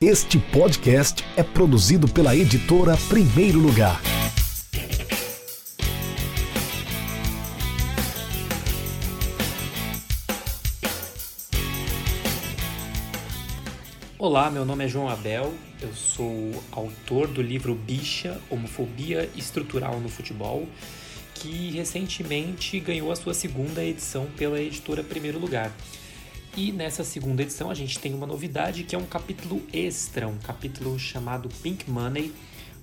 Este podcast é produzido pela editora Primeiro Lugar. Olá, meu nome é João Abel, eu sou autor do livro Bicha, Homofobia Estrutural no Futebol, que recentemente ganhou a sua segunda edição pela editora Primeiro Lugar. E nessa segunda edição a gente tem uma novidade que é um capítulo extra, um capítulo chamado Pink Money,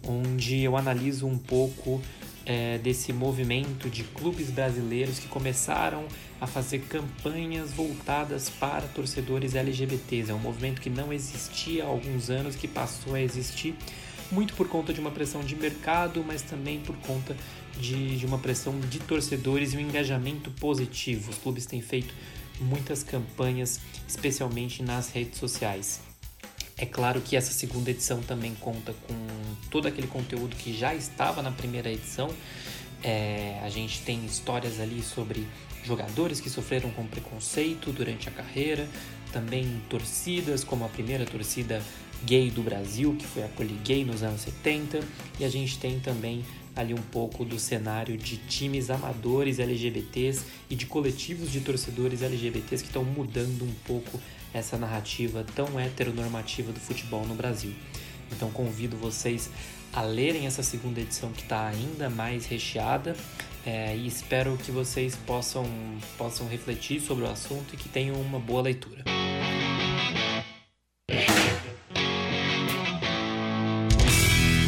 onde eu analiso um pouco é, desse movimento de clubes brasileiros que começaram a fazer campanhas voltadas para torcedores LGBTs. É um movimento que não existia há alguns anos, que passou a existir muito por conta de uma pressão de mercado, mas também por conta de, de uma pressão de torcedores e um engajamento positivo. Os clubes têm feito muitas campanhas, especialmente nas redes sociais. É claro que essa segunda edição também conta com todo aquele conteúdo que já estava na primeira edição. É, a gente tem histórias ali sobre jogadores que sofreram com preconceito durante a carreira, também torcidas, como a primeira torcida gay do Brasil, que foi a Gay nos anos 70, e a gente tem também ali um pouco do cenário de times amadores LGBTs e de coletivos de torcedores LGBTs que estão mudando um pouco essa narrativa tão heteronormativa do futebol no Brasil. Então convido vocês a lerem essa segunda edição que está ainda mais recheada é, e espero que vocês possam, possam refletir sobre o assunto e que tenham uma boa leitura.